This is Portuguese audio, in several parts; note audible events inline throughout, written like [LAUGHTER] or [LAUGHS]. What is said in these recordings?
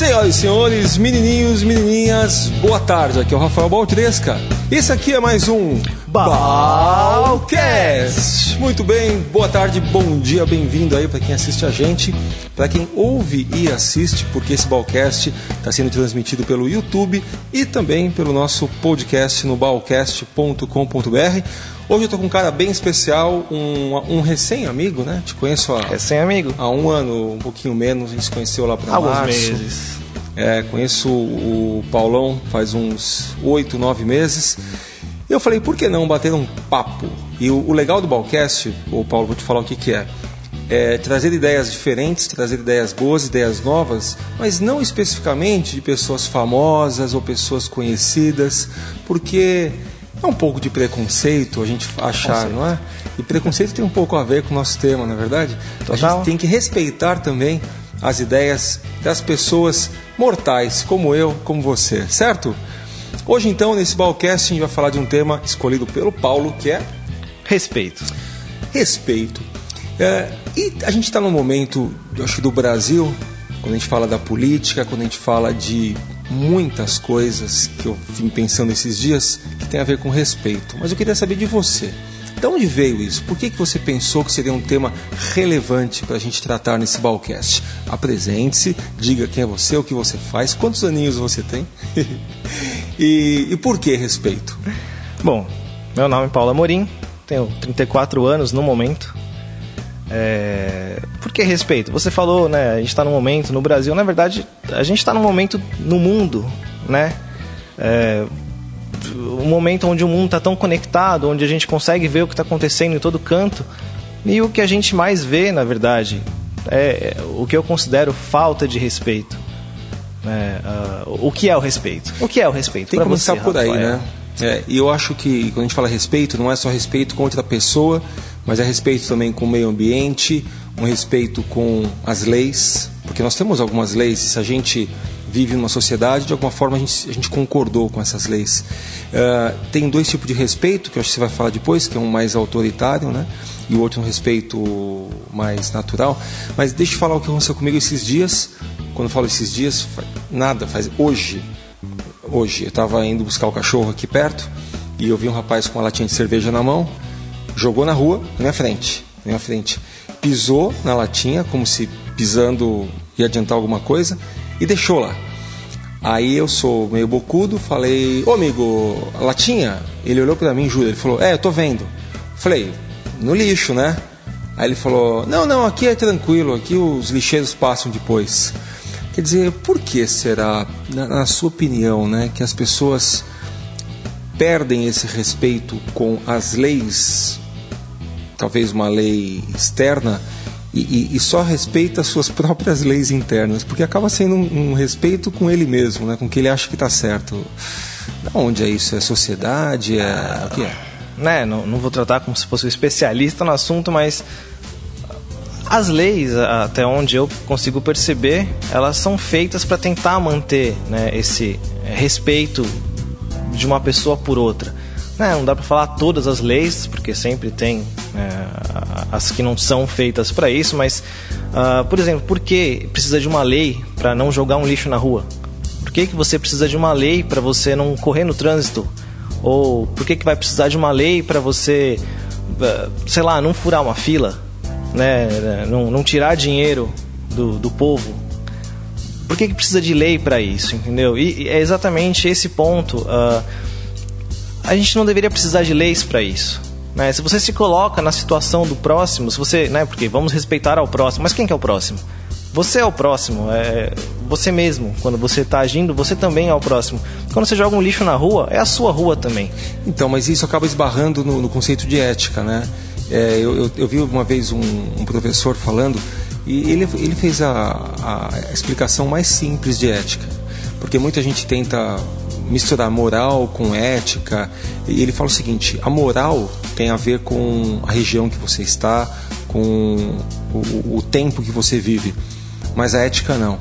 Senhoras e senhores, menininhos, menininhas, boa tarde. Aqui é o Rafael Baltresca. Esse aqui é mais um Balcast. Muito bem, boa tarde, bom dia, bem-vindo aí para quem assiste a gente, para quem ouve e assiste, porque esse Balcast está sendo transmitido pelo YouTube e também pelo nosso podcast no balcast.com.br. Hoje eu tô com um cara bem especial, um, um recém-amigo, né? Te conheço há, recém-amigo. há um ano, um pouquinho menos, a gente se conheceu lá para Alguns março. meses. É, conheço o Paulão faz uns oito, nove meses. Eu falei, por que não bater um papo? E o, o legal do Balcast, o Paulo, vou te falar o que, que é. É trazer ideias diferentes, trazer ideias boas, ideias novas, mas não especificamente de pessoas famosas ou pessoas conhecidas, porque é um pouco de preconceito a gente achar, não é? E preconceito tem um pouco a ver com o nosso tema, não é verdade? A Total. gente tem que respeitar também as ideias das pessoas mortais, como eu, como você, certo? Hoje, então, nesse Balcast, a gente vai falar de um tema escolhido pelo Paulo, que é Respeito. respeito. É, e a gente está num momento, eu acho, do Brasil, quando a gente fala da política, quando a gente fala de muitas coisas que eu vim pensando esses dias, que tem a ver com respeito. Mas eu queria saber de você. De onde veio isso? Por que, que você pensou que seria um tema relevante para a gente tratar nesse Balcast? Apresente-se, diga quem é você, o que você faz, quantos aninhos você tem [LAUGHS] e, e por que respeito? Bom, meu nome é Paulo Amorim, tenho 34 anos no momento. É... Por que respeito? Você falou, né? A gente está num momento no Brasil, na verdade, a gente está num momento no mundo, né? É... Um momento onde o mundo está tão conectado, onde a gente consegue ver o que está acontecendo em todo canto. E o que a gente mais vê, na verdade, é o que eu considero falta de respeito. né? Ah, o que é o respeito? O que é o respeito? Tem que começar você, por aí, Rafael? né? É, e eu acho que quando a gente fala respeito, não é só respeito com outra pessoa, mas é respeito também com o meio ambiente, um respeito com as leis, porque nós temos algumas leis, se a gente vive numa sociedade, de alguma forma a gente, a gente concordou com essas leis. Ah, tem dois tipos de respeito, que eu acho que você vai falar depois, que é um mais autoritário, né? E o outro um respeito mais natural. Mas deixa eu falar o que aconteceu comigo esses dias. Quando eu falo esses dias, nada, faz hoje, hoje eu estava indo buscar o cachorro aqui perto e eu vi um rapaz com uma latinha de cerveja na mão, jogou na rua, na minha frente, na minha frente, pisou na latinha como se pisando ia adiantar alguma coisa e deixou lá. Aí eu sou meio bocudo, falei: "Ô amigo, latinha?" Ele olhou para mim, juro, ele falou: "É, eu tô vendo." Falei: "No lixo, né?" Aí ele falou: Não, não, aqui é tranquilo, aqui os lixeiros passam depois. Quer dizer, por que será, na, na sua opinião, né, que as pessoas perdem esse respeito com as leis, talvez uma lei externa, e, e- e só respeita as suas próprias leis internas? Porque acaba sendo um, um respeito com ele mesmo, né, com o que ele acha que está certo. Da onde é isso? É sociedade? É o que é? né, não, não vou tratar como se fosse um especialista no assunto, mas as leis, até onde eu consigo perceber, elas são feitas para tentar manter né, esse respeito de uma pessoa por outra. Né, não dá para falar todas as leis, porque sempre tem a- as que não são feitas para isso, mas, ah, por exemplo, por que precisa de uma lei para não jogar um lixo na rua? Por que, que você precisa de uma lei para você não correr no trânsito? Ou por que, que vai precisar de uma lei para você, eh, sei lá, não furar uma fila? Né? Não, não tirar dinheiro do, do povo? Por que, que precisa de lei para isso, entendeu? E, e é exatamente esse ponto. ah, a gente não deveria precisar de leis para isso. Né? Se você se coloca na situação do próximo, se você, né, porque vamos respeitar ao próximo, mas quem que é o próximo? Você é o próximo, é você mesmo. Quando você está agindo, você também é o próximo. Quando você joga um lixo na rua, é a sua rua também. Então, mas isso acaba esbarrando no, no conceito de ética, né? É, eu, eu, eu vi uma vez um, um professor falando e ele, ele fez a, a explicação mais simples de ética, porque muita gente tenta misturar moral com ética e ele fala o seguinte: a moral tem a ver com a região que você está, com o, o tempo que você vive, mas a ética não.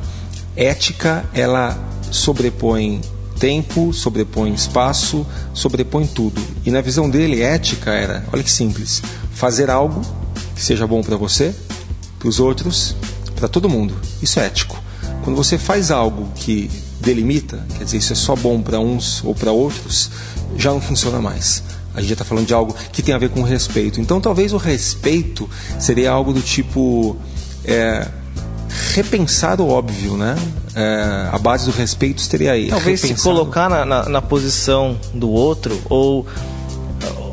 Ética ela sobrepõe tempo, sobrepõe espaço, sobrepõe tudo. E na visão dele, ética era, olha que simples, fazer algo que seja bom para você, para os outros, para todo mundo. Isso é ético. Quando você faz algo que delimita, quer dizer, isso é só bom para uns ou para outros, já não funciona mais. A gente já está falando de algo que tem a ver com respeito. Então, talvez o respeito seria algo do tipo é, repensar o óbvio, né? É, a base do respeito seria aí. Talvez se colocar na, na, na, posição do outro ou,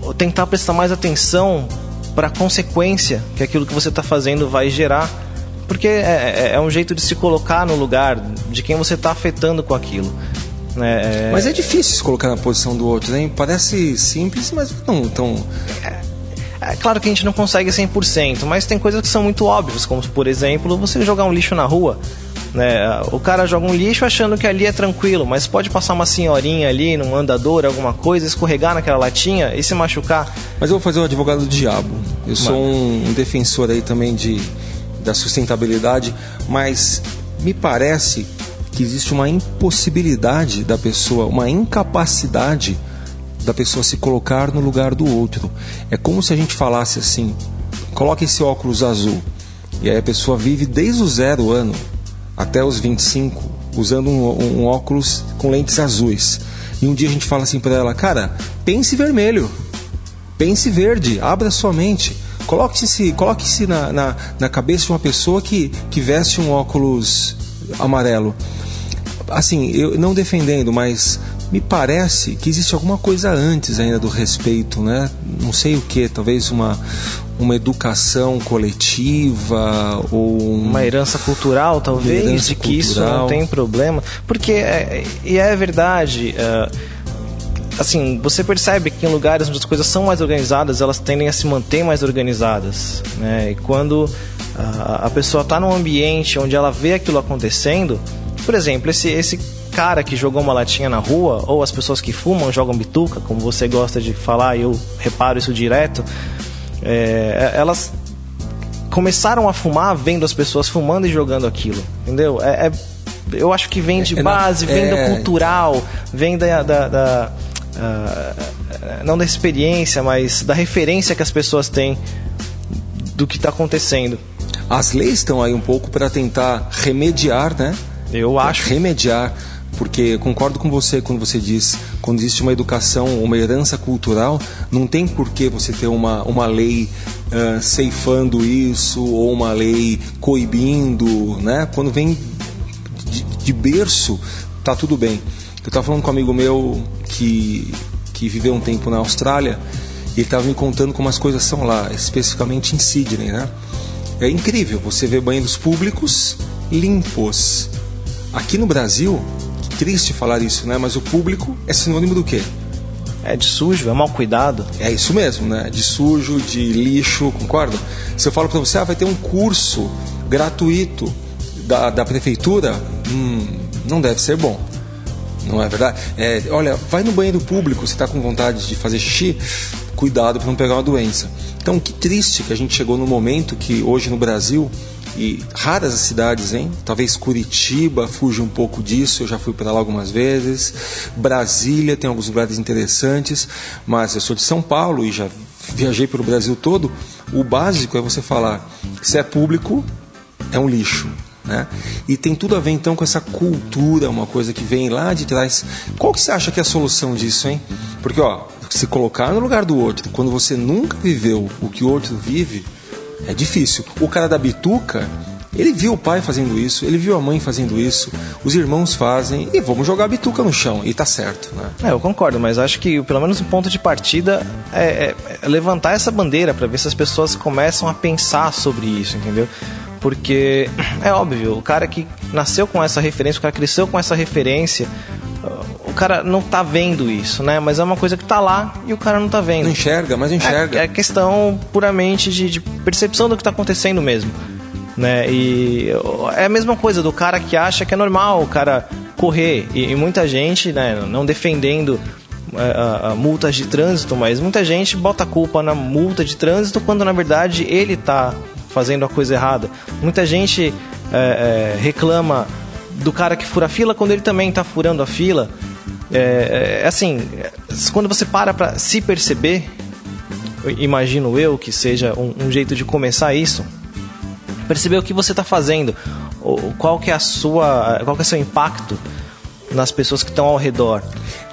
ou tentar prestar mais atenção para a consequência que aquilo que você está fazendo vai gerar. Porque é, é, é, um jeito de se colocar no lugar de quem você está afetando com aquilo. Né? É... Mas é difícil se colocar na posição do outro, né? Parece simples, mas não tão. É, é claro que a gente não consegue 100%, mas tem coisas que são muito óbvias, como por exemplo, você jogar um lixo na rua. Né? O cara joga um lixo achando que ali é tranquilo, mas pode passar uma senhorinha ali num andador, alguma coisa, escorregar naquela latinha e se machucar. Mas eu vou fazer o advogado do diabo. Eu sou um, um defensor aí também de, da sustentabilidade, mas me parece que existe uma impossibilidade da pessoa, uma incapacidade da pessoa se colocar no lugar do outro. É como se a gente falasse assim: coloque esse óculos azul. E aí a pessoa vive desde o zero ano até os 25 usando um, um óculos com lentes azuis. E um dia a gente fala assim para ela, cara, pense vermelho, pense verde, abra sua mente. Coloque-se coloque na, na, na cabeça de uma pessoa que, que veste um óculos amarelo. Assim, eu não defendendo, mas me parece que existe alguma coisa antes ainda do respeito, né? Não sei o que, talvez uma, uma educação coletiva ou uma herança cultural talvez herança de que cultural. isso não tem problema porque é, e é verdade é, assim você percebe que em lugares onde as coisas são mais organizadas elas tendem a se manter mais organizadas né? e quando a, a pessoa está num ambiente onde ela vê aquilo acontecendo por exemplo esse esse cara que jogou uma latinha na rua ou as pessoas que fumam jogam bituca como você gosta de falar eu reparo isso direto é, elas começaram a fumar vendo as pessoas fumando e jogando aquilo, entendeu? É, é eu acho que vem de é, base, vem do é. cultural, vem da, da, da uh, não da experiência, mas da referência que as pessoas têm do que está acontecendo. As leis estão aí um pouco para tentar remediar, né? Eu acho. Remediar porque concordo com você quando você diz quando existe uma educação, uma herança cultural, não tem por que você ter uma, uma lei uh, ceifando isso ou uma lei coibindo, né? Quando vem de, de berço, tá tudo bem. Eu estava falando com um amigo meu que, que viveu um tempo na Austrália e ele estava me contando como as coisas são lá, especificamente em Sydney, né? É incrível, você vê banheiros públicos limpos. Aqui no Brasil, triste falar isso, né? Mas o público é sinônimo do quê? É de sujo, é mal cuidado. É isso mesmo, né? De sujo, de lixo, concorda? Se eu falo para você, ah, vai ter um curso gratuito da, da prefeitura, hum, não deve ser bom. Não é verdade? É, olha, vai no banheiro público, você está com vontade de fazer xixi, cuidado para não pegar uma doença. Então, que triste que a gente chegou no momento que hoje no Brasil e raras as cidades, hein? Talvez Curitiba fuja um pouco disso, eu já fui para lá algumas vezes. Brasília tem alguns lugares interessantes, mas eu sou de São Paulo e já viajei pelo Brasil todo. O básico é você falar: se é público, é um lixo. Né? E tem tudo a ver então com essa cultura, uma coisa que vem lá de trás. Qual que você acha que é a solução disso, hein? Porque ó, se colocar no lugar do outro, quando você nunca viveu o que o outro vive, é difícil. O cara da bituca, ele viu o pai fazendo isso, ele viu a mãe fazendo isso, os irmãos fazem e vamos jogar a bituca no chão e tá certo, né? É, eu concordo, mas acho que pelo menos o ponto de partida é, é, é levantar essa bandeira para ver se as pessoas começam a pensar sobre isso, entendeu? Porque é óbvio, o cara que nasceu com essa referência, o cara cresceu com essa referência, cara não tá vendo isso, né? Mas é uma coisa que tá lá e o cara não tá vendo. Não enxerga, mas enxerga. É, é questão puramente de, de percepção do que tá acontecendo mesmo. Né? E é a mesma coisa do cara que acha que é normal o cara correr. E, e muita gente, né, não defendendo é, multas de trânsito, mas muita gente bota a culpa na multa de trânsito quando na verdade ele está fazendo a coisa errada. Muita gente é, é, reclama do cara que fura a fila quando ele também está furando a fila. É, é, assim, quando você para para se perceber, imagino eu que seja um, um, jeito de começar isso, perceber o que você está fazendo. qual que é a sua, qual que é o seu impacto nas pessoas que estão ao redor.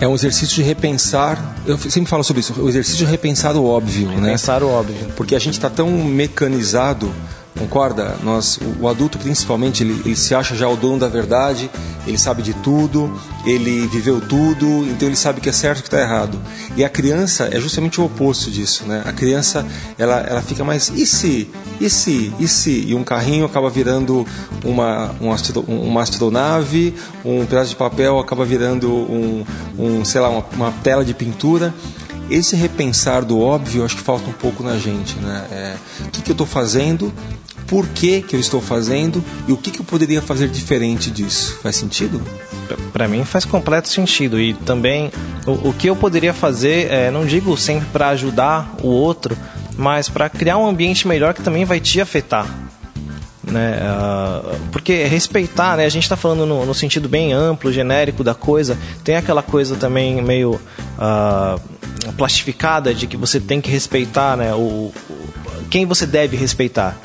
É um exercício de repensar, eu sempre falo sobre isso, o exercício de repensar o óbvio, repensar né? Repensar o óbvio. Porque a gente está tão mecanizado Concorda? Nós, o, adulto principalmente, ele, ele, se acha já o dono da verdade, ele sabe de tudo, ele viveu tudo, então ele sabe que é certo e que está errado. E a criança é justamente o oposto disso, né? A criança, ela, ela fica mais, e se? E se? E se? E um carrinho acaba virando uma, um astro, uma astronave, um pedaço de papel acaba virando um, um sei lá, uma, uma tela de pintura esse repensar do óbvio acho que falta um pouco na gente, né? É, o que, que eu estou fazendo por que, que eu estou fazendo e o que, que eu poderia fazer diferente disso. Faz sentido? Para mim faz completo sentido. E também o, o que eu poderia fazer, é, não digo sempre para ajudar o outro, mas para criar um ambiente melhor que também vai te afetar. Né? Uh, porque respeitar, né? a gente está falando no, no, sentido bem amplo, genérico da coisa, tem aquela coisa também meio uh, plastificada de que você tem que respeitar né? o, o quem você deve respeitar.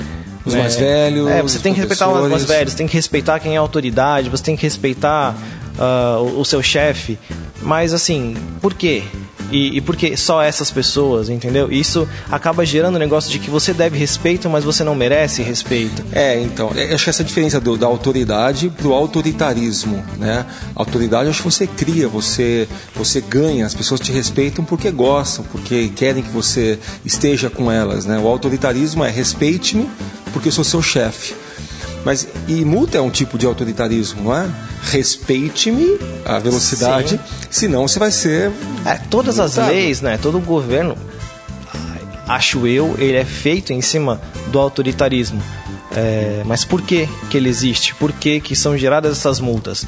Os mais é, velhos. É, você tem que respeitar os mais velhos, tem que respeitar quem é autoridade, você tem que respeitar uh, o, o, seu chefe. Mas assim, por quê? E, e por que só essas pessoas, entendeu? Isso acaba gerando o negócio de que você deve respeito, mas você não merece respeito. É, então, é, acho que essa diferença do, da autoridade pro autoritarismo, né? autoridade acho que você cria, você, você ganha, as pessoas te respeitam porque gostam, porque querem que você esteja com elas, né? O autoritarismo é respeite-me, porque eu sou seu chefe. Mas e multa é um tipo de autoritarismo, não é? Respeite-me a velocidade, Sim. senão você vai ser. É, todas multado. as leis, né? Todo o governo, acho eu, ele é feito em cima do autoritarismo. É, mas por que, que ele existe? Por que, que são geradas essas multas?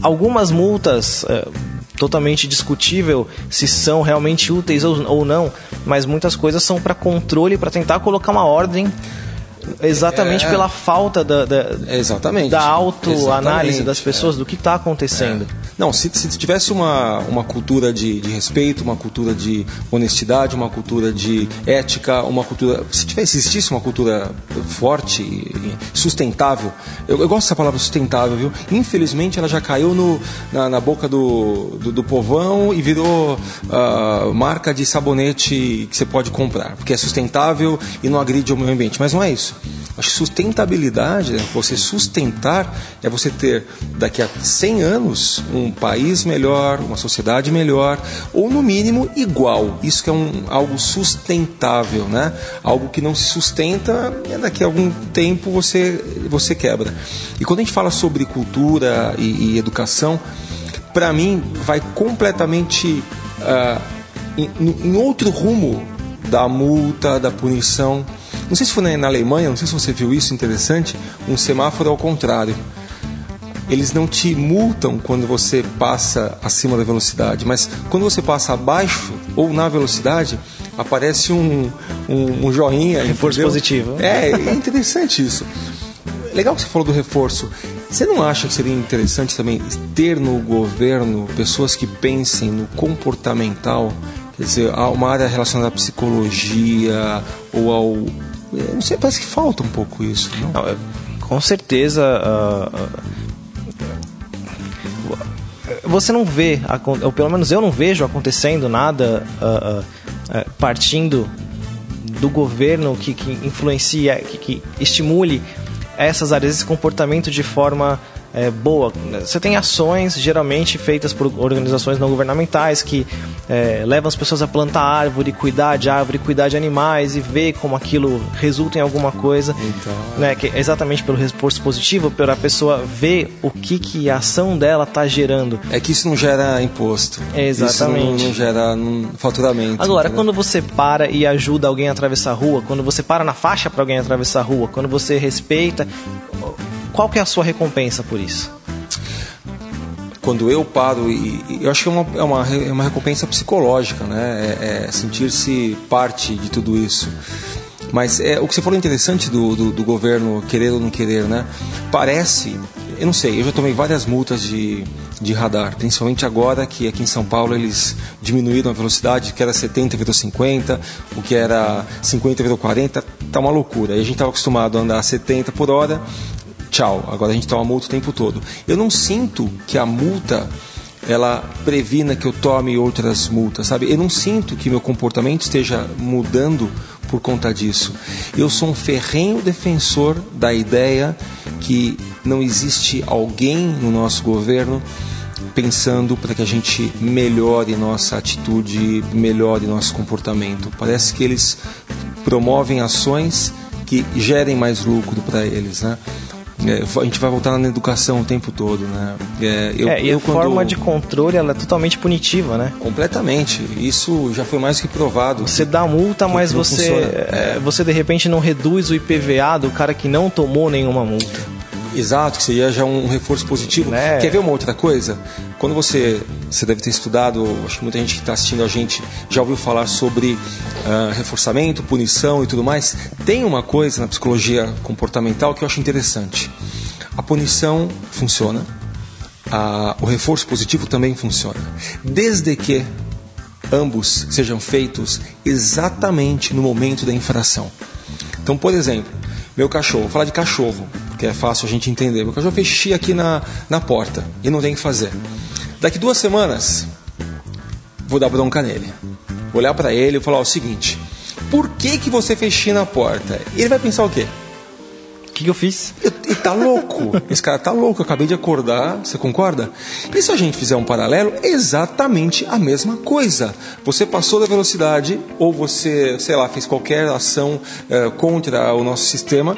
Algumas multas. É, totalmente discutível se são realmente úteis ou, ou não, mas muitas coisas são para controle, para tentar colocar uma ordem exatamente é, pela falta da, da, exatamente, da autoanálise das pessoas é. do que está acontecendo. Não, se, se tivesse uma, uma cultura de, de respeito, uma cultura de honestidade, uma cultura de ética, uma cultura. Se tivesse, existisse uma cultura forte sustentável, eu, eu, gosto dessa palavra sustentável, viu? Infelizmente ela já caiu no, na, na boca do, do, do, povão e virou uh, marca de sabonete que você pode comprar, porque é sustentável e não agride o meio ambiente. Mas não é isso. Acho que sustentabilidade, né? você sustentar, é você ter daqui a 100 anos um país melhor, uma sociedade melhor, ou no mínimo igual. Isso que é um, algo sustentável, né? Algo que não se sustenta, é daqui a algum tempo você, você quebra. E quando a gente fala sobre cultura e, e educação, para mim vai completamente uh, em, em outro rumo da multa, da punição. Não sei se foi na Alemanha, não sei se você viu isso interessante, um semáforo ao contrário. Eles não te multam quando você passa acima da velocidade, mas quando você passa abaixo ou na velocidade, aparece um, um, um joinha. Reforço entendeu? positivo. É, é interessante isso. Legal que você falou do reforço. Você não acha que seria interessante também ter no governo pessoas que pensem no comportamental? Quer dizer, uma área relacionada à psicologia ou ao é, não sei, parece que falta um pouco isso. Não? não é, com certeza. Uh, você não vê, ou pelo menos eu não vejo acontecendo nada uh, uh, partindo do governo que, que que, que estimule essas áreas, esse comportamento de forma é, boa. Você tem ações geralmente feitas por organizações não governamentais que é, levam as pessoas a plantar árvore, cuidar de árvore, cuidar de animais e ver como aquilo resulta em alguma coisa. Então... Né, que é exatamente pelo reforço positivo, para a pessoa ver o que, que a ação dela está gerando. É que isso não gera imposto. Exatamente. Isso não, não gera faturamento. Agora, entendeu? quando você para e ajuda alguém a atravessar a rua, quando você para na faixa para alguém atravessar a rua, quando você respeita qual que é a sua recompensa por isso? Quando eu paro, e, e eu acho que é uma, é uma, é uma recompensa psicológica, né? É, é sentir-se parte de tudo isso. Mas é, o que você falou interessante do, do, do, governo querer ou não querer, né? Parece, eu não sei, eu já tomei várias multas de, de radar, principalmente agora que aqui em São Paulo eles diminuíram a velocidade, que era 70 virou 50, o que era 50 virou 40, tá uma loucura. E a gente estava acostumado a andar a 70 por hora, tchau, agora a gente toma multa o tempo todo. Eu não sinto que a multa ela previna que eu tome outras multas, sabe? Eu não sinto que meu comportamento esteja mudando por conta disso. Eu sou um ferrenho defensor da ideia que não existe alguém no nosso governo pensando para que a gente melhore nossa atitude, melhore nosso comportamento. Parece que eles promovem ações que gerem mais lucro para eles, né? É, a gente vai voltar na educação o tempo todo, né? É, eu, é, e eu, a quando... forma de controle ela é totalmente punitiva, né? Completamente. Isso já foi mais que provado. Você dá multa, mas você, é, você de repente não reduz o IPVA do cara que não tomou nenhuma multa. Exato, que seria já um reforço positivo. É. Quer ver uma outra coisa? Quando você, você deve ter estudado, acho que muita gente que está assistindo a gente já ouviu falar sobre uh, reforçamento, punição e tudo mais. Tem uma coisa na psicologia comportamental que eu acho interessante. A punição funciona, a, o reforço positivo também funciona, desde que ambos sejam feitos exatamente no momento da infração. Então, por exemplo, meu cachorro, vou falar de cachorro que é fácil a gente entender. Meu cachorro fez xixi aqui na, na porta e não tem o que fazer. Daqui duas semanas, vou dar bronca nele. Vou olhar para ele e falar o seguinte: Por que, que você fez xixi na porta? Ele vai pensar o quê? que, que eu fiz? Ele tá louco. [LAUGHS] Esse cara tá louco. Eu acabei de acordar. Você concorda? E se a gente fizer um paralelo, é exatamente a mesma coisa. Você passou da velocidade ou você, sei lá, fez qualquer ação uh, contra o nosso sistema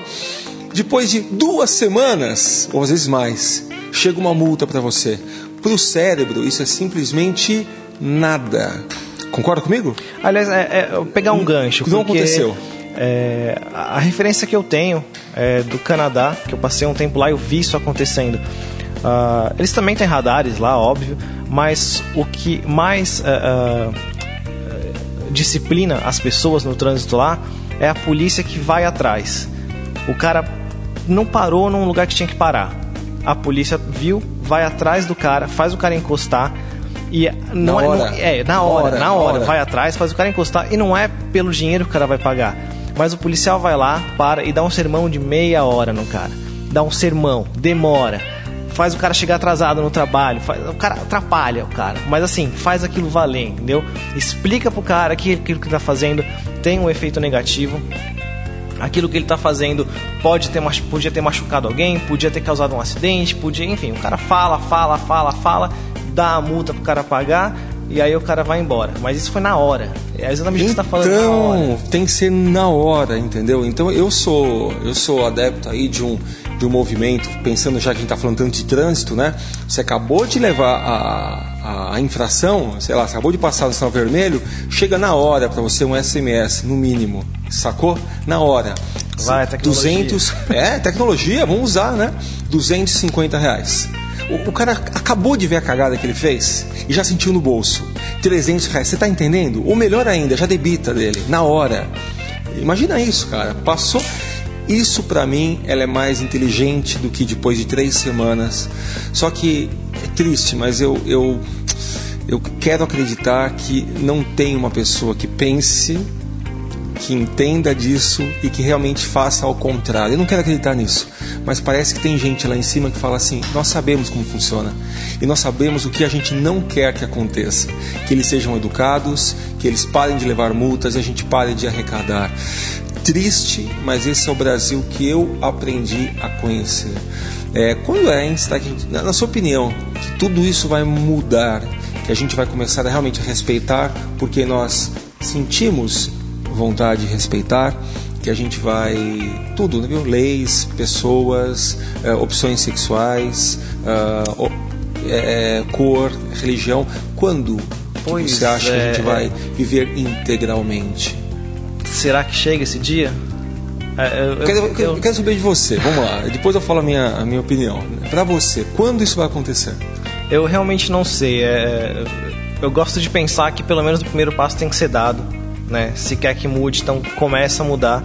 depois de duas semanas, ou às vezes mais, chega uma multa para você. Para o cérebro, isso é simplesmente nada. Concorda comigo? Aliás, é, é pegar um gancho. O que não aconteceu? É, a referência que eu tenho é do Canadá, que eu passei um tempo lá e eu vi isso acontecendo. Uh, eles também têm radares lá, óbvio, mas o que mais uh, uh, disciplina as pessoas no trânsito lá é a polícia que vai atrás. O cara não parou num lugar que tinha que parar. A polícia viu, vai atrás do cara, faz o cara encostar. E não na é, hora. Não, é, na hora, hora na hora, hora, vai atrás, faz o cara encostar. E não é pelo dinheiro que o cara vai pagar. Mas o policial vai lá, para e dá um sermão de meia hora no cara. Dá um sermão, demora. Faz o cara chegar atrasado no trabalho, faz, o cara atrapalha o cara. Mas assim, faz aquilo valer, entendeu? Explica pro cara que aquilo que tá fazendo tem um efeito negativo aquilo que ele está fazendo pode ter, podia ter machucado alguém, podia ter causado um acidente, podia, enfim, o cara fala, fala, fala, fala, dá a multa pro cara pagar e aí o cara vai embora. Mas isso foi na hora. É exatamente o que você está falando na hora. Então, tem que ser na hora, entendeu? Então eu sou eu sou adepto aí de um de um movimento, pensando já que a gente está falando tanto de trânsito, né? Você acabou de levar a, a, infração, sei lá, acabou de passar no sinal vermelho, chega na hora para você um SMS, no mínimo, sacou? Na hora. Vai, tecnologia. 200, é, tecnologia, vamos usar, né? 250 reais. O, o, cara acabou de ver a cagada que ele fez e já sentiu no bolso. 300 reais, você tá entendendo? Ou melhor ainda, já debita dele, na hora. Imagina isso, cara. Passou. Isso para mim ela é mais inteligente do que depois de três semanas. Só que é triste, mas eu, eu, eu quero acreditar que não tem uma pessoa que pense, que entenda disso e que realmente faça ao contrário. Eu não quero acreditar nisso, mas parece que tem gente lá em cima que fala assim: nós sabemos como funciona e nós sabemos o que a gente não quer que aconteça, que eles sejam educados, que eles parem de levar multas e a gente pare de arrecadar triste, mas esse é o Brasil que eu aprendi a conhecer. É, quando é, hein, na sua opinião, que tudo isso vai mudar, que a gente vai começar a realmente respeitar, porque nós sentimos vontade de respeitar, que a gente vai tudo, viu? leis, pessoas, é, opções sexuais, é, cor, religião. Quando pois você acha que a gente é. vai viver integralmente? Será que chega esse dia? É, eu, quero, eu, eu, quero, saber de você. Vamos lá. Depois eu falo a minha, a minha opinião. Para você, quando isso vai acontecer? Eu realmente não sei. É, eu gosto de pensar que pelo menos o primeiro passo tem que ser dado. Né? Se quer que mude, então começa a mudar.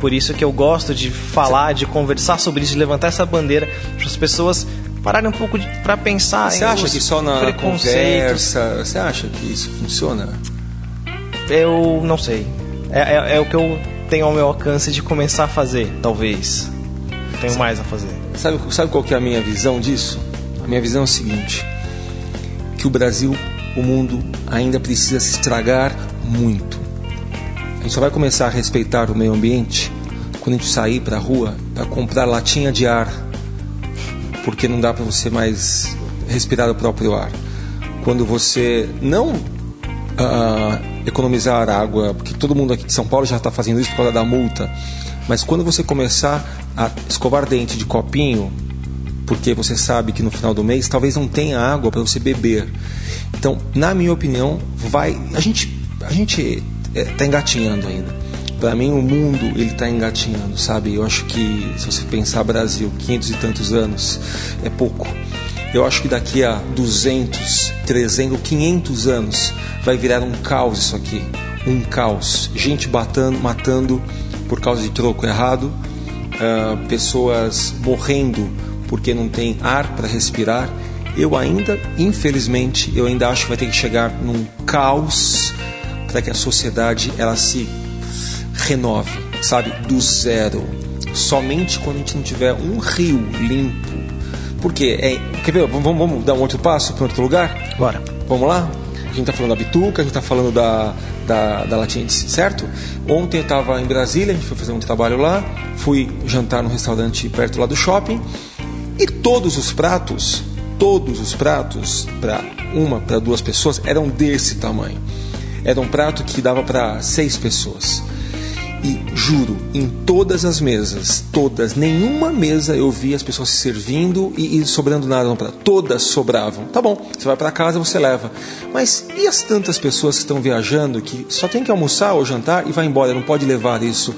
Por isso que eu gosto de falar, de conversar sobre isso, de levantar essa bandeira para as pessoas pararem um pouco para pensar. Você acha que só na conversa? Você acha que isso funciona? Eu não sei. É, é, é, o que eu tenho ao meu alcance de começar a fazer, talvez. Tenho mais a fazer. Sabe, sabe qual que é a minha visão disso? A minha visão é o seguinte: que o Brasil, o mundo, ainda precisa se estragar muito. Gente só vai começar a respeitar o meio ambiente quando a gente sair para a rua para comprar latinha de ar, porque não dá para você mais respirar o próprio ar. Quando você não uh, economizar água, porque todo mundo aqui de São Paulo já está fazendo isso por causa da multa, mas quando você começar a escovar dente de copinho, porque você sabe que no final do mês talvez não tenha água para você beber. Então, na minha opinião, vai. A gente a gente está é, engatinhando ainda. Para mim, o mundo ele está engatinhando, sabe? Eu acho que se você pensar Brasil, 500 e tantos anos é pouco. Eu acho que daqui a 200, 300, 500 anos vai virar um caos isso aqui, um caos. Gente batando, matando por causa de troco errado, uh, pessoas morrendo porque não tem ar para respirar. Eu ainda, infelizmente, eu ainda acho que vai ter que chegar num caos para que a sociedade ela se renove, sabe, do zero. Somente quando a gente não tiver um rio limpo. Porque é, quer ver? Vamos, vamos dar um outro passo para outro lugar? Bora. Vamos lá? A gente está falando da bituca, a gente está falando da, da, da latinha, certo? Ontem eu estava em Brasília, a gente foi fazer um trabalho lá, fui jantar num restaurante perto lá do shopping e todos os pratos, todos os pratos para uma, para duas pessoas eram desse tamanho. Era um prato que dava para seis pessoas. E juro, em todas as mesas, todas, nenhuma mesa eu vi as pessoas se servindo e, e sobrando nada no prato. Todas sobravam. Tá bom, você vai para casa, você leva. Mas e as tantas pessoas que estão viajando que só tem que almoçar ou jantar e vai embora, não pode levar isso?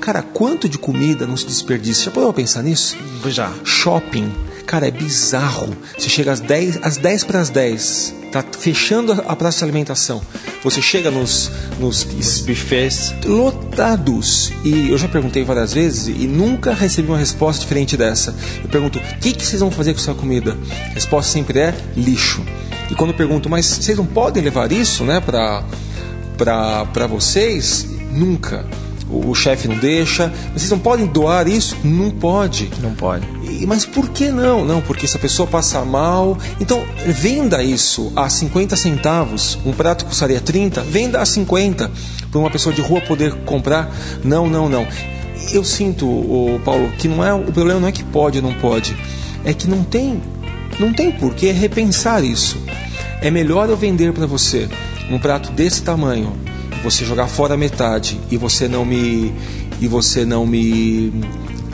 Cara, quanto de comida não se desperdiça? Já podemos pensar nisso? Já. Shopping. Cara, é bizarro. Você chega às 10, às 10 para as 10 Tá fechando a praça de alimentação. Você chega nos, nos buffets lotados. E eu já perguntei várias vezes e nunca recebi uma resposta diferente dessa. Eu pergunto: o que, que vocês vão fazer com sua comida? A resposta sempre é lixo. E quando eu pergunto, mas vocês não podem levar isso né, para vocês? Nunca o, chefe não deixa. Vocês não podem doar isso? Não pode. Não pode. E, mas por que não? Não, porque se a pessoa passa mal. Então, venda isso a 50 centavos. Um prato custaria 30, venda a 50 para uma pessoa de rua poder comprar. Não, não, não. Eu sinto, o Paulo, que não é o problema não é que pode ou não pode, é que não tem, não tem por que repensar isso. É melhor eu vender para você um prato desse tamanho você jogar fora metade e você não me e você não me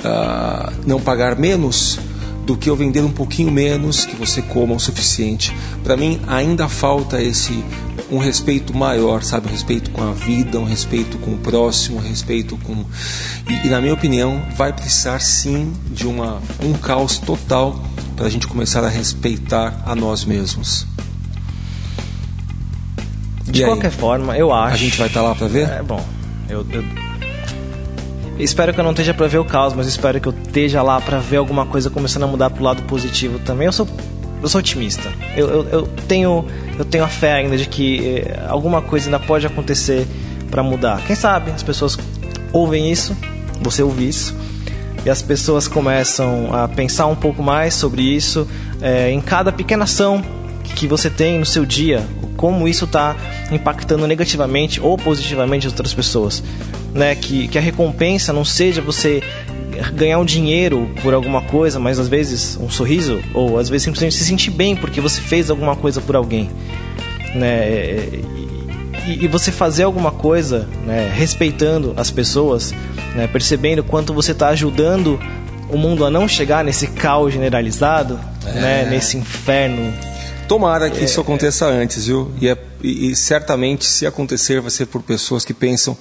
uh, não pagar menos do que eu vender um pouquinho menos que você coma o suficiente. Para mim ainda falta esse um respeito maior, sabe, um respeito com a vida, um respeito com o próximo, um respeito com e, e na minha opinião vai precisar sim de uma um caos total para a gente começar a respeitar a nós mesmos. De qualquer forma, eu acho. A gente vai estar tá lá para ver? É bom. Eu, eu, espero que eu não esteja para ver o caos, mas espero que eu esteja lá para ver alguma coisa começando a mudar pro lado positivo também. Eu sou eu sou otimista. Eu, eu, eu, tenho, eu tenho a fé ainda de que eh, alguma coisa ainda pode acontecer para mudar. Quem sabe as pessoas ouvem isso, você ouve isso, e as pessoas começam a pensar um pouco mais sobre isso eh, em cada pequena ação que você tem no seu dia, como isso está impactando negativamente ou positivamente outras pessoas. Né? Que, que a recompensa não seja você ganhar um dinheiro por alguma coisa, mas às vezes um sorriso, ou às vezes simplesmente se sentir bem porque você fez alguma coisa por alguém. Né? E, e você fazer alguma coisa né, respeitando as pessoas, né, percebendo quanto você está ajudando o mundo a não chegar nesse caos generalizado, é. né, nesse inferno Tomara que é, isso aconteça é. antes, viu? E, é, e, e, certamente, se acontecer, vai ser por pessoas que pensam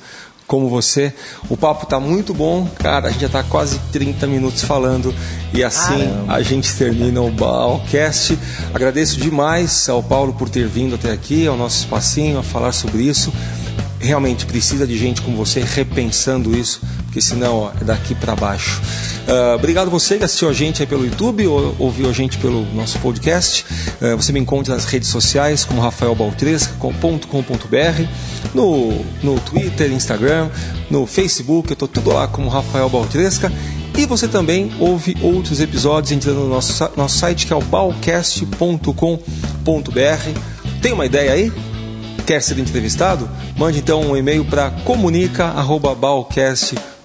como você. O papo está muito bom, cara. A gente já está quase 30 minutos falando e assim Caramba. a gente termina o Balcast. Agradeço demais ao Paulo por ter vindo até aqui, ao nosso espacinho, a falar sobre isso. Realmente precisa de gente como você repensando isso, porque senão ó, é daqui para baixo. Uh, obrigado você que assistiu a gente pelo YouTube ou ouviu a gente pelo nosso podcast. Uh, você me encontra nas redes sociais como rafaelbaltresca.com.br, no, no Twitter, Instagram, no Facebook, eu estou tudo lá como Rafael Baltresca. E você também ouve outros episódios entrando no nosso, nosso site que é o balcast.com.br. Tem uma ideia aí? Quer ser entrevistado? Mande então um e-mail para comunica@balcast.com.br.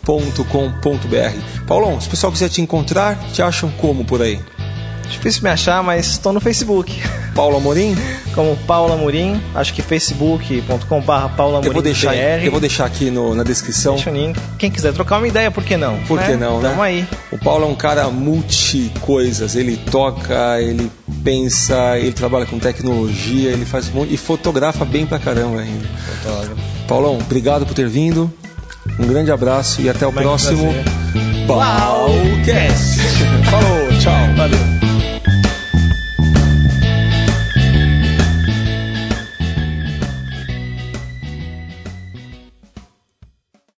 Paulão, se o pessoal quiser te encontrar, te acham como por aí? Difícil me achar, mas estou no Facebook. Paulo Amorim? Como Paulo Amorim, acho que facebook.com.br Paulo Amorim. Eu vou deixar, eu vou deixar aqui no, na descrição. Deixa o link. Quem quiser trocar uma ideia, por que não? Por que né? não, né? Tamo aí. O Paulo é um cara multi-coisas. Ele toca, ele pensa, ele trabalha com tecnologia, ele faz um monte, e fotografa bem pra caramba ainda. Fotógrafo. Paulão, obrigado por ter vindo. Um grande abraço e até o Vai, próximo. Balcast. Falou, tchau. Valeu.